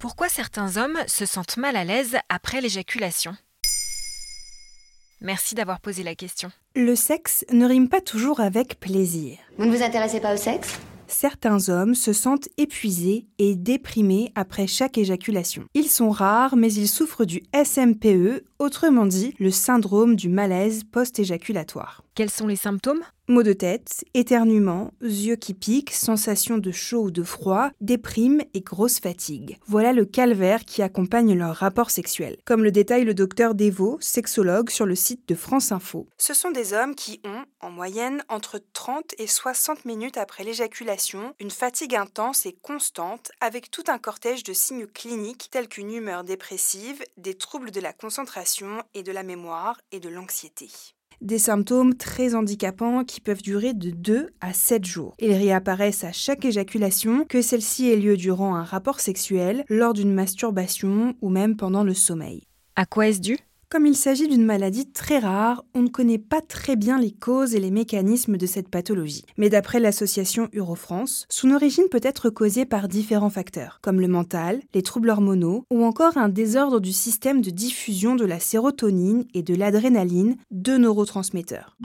Pourquoi certains hommes se sentent mal à l'aise après l'éjaculation? Merci d'avoir posé la question. Le sexe ne rime pas toujours avec plaisir. Vous ne vous intéressez pas au sexe? Certains hommes se sentent épuisés et déprimés après chaque éjaculation. Ils sont rares, mais ils souffrent du SMPE, autrement dit le syndrome du malaise post-éjaculatoire. Quels sont les symptômes? Maux de tête, éternuement, yeux qui piquent, sensation de chaud ou de froid, déprime et grosse fatigue. Voilà le calvaire qui accompagne leur rapport sexuel. Comme le détaille le docteur Devo, sexologue sur le site de France Info. Ce sont des hommes qui ont, en moyenne, entre 30 et 60 minutes après l'éjaculation, une fatigue intense et constante avec tout un cortège de signes cliniques tels qu'une humeur dépressive, des troubles de la concentration et de la mémoire et de l'anxiété des symptômes très handicapants qui peuvent durer de 2 à 7 jours. Ils réapparaissent à chaque éjaculation, que celle-ci ait lieu durant un rapport sexuel, lors d'une masturbation ou même pendant le sommeil. À quoi est-ce dû? Comme il s'agit d'une maladie très rare, on ne connaît pas très bien les causes et les mécanismes de cette pathologie. Mais d'après l'association Eurofrance, son origine peut être causée par différents facteurs, comme le mental, les troubles hormonaux ou encore un désordre du système de diffusion de la sérotonine et de l'adrénaline, deux neurotransmetteurs.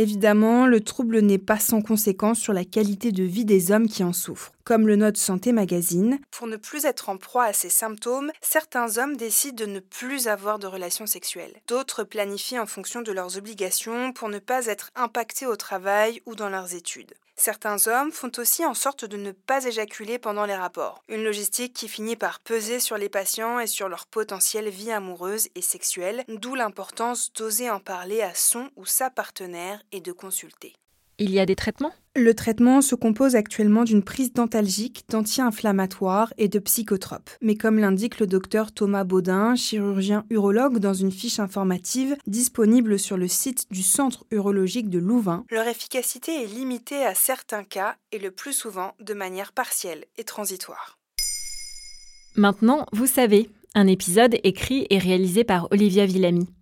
Évidemment, le trouble n'est pas sans conséquence sur la qualité de vie des hommes qui en souffrent. Comme le note Santé Magazine, pour ne plus être en proie à ces symptômes, certains hommes décident de ne plus avoir de relations sexuelles. D'autres planifient en fonction de leurs obligations pour ne pas être impactés au travail ou dans leurs études. Certains hommes font aussi en sorte de ne pas éjaculer pendant les rapports, une logistique qui finit par peser sur les patients et sur leur potentielle vie amoureuse et sexuelle, d'où l'importance d'oser en parler à son ou sa partenaire et de consulter. Il y a des traitements? Le traitement se compose actuellement d'une prise dentalgique, d'anti-inflammatoires et de psychotropes. Mais comme l'indique le docteur Thomas Baudin, chirurgien urologue dans une fiche informative disponible sur le site du Centre urologique de Louvain, leur efficacité est limitée à certains cas et le plus souvent de manière partielle et transitoire. Maintenant, vous savez, un épisode écrit et réalisé par Olivia Villamy.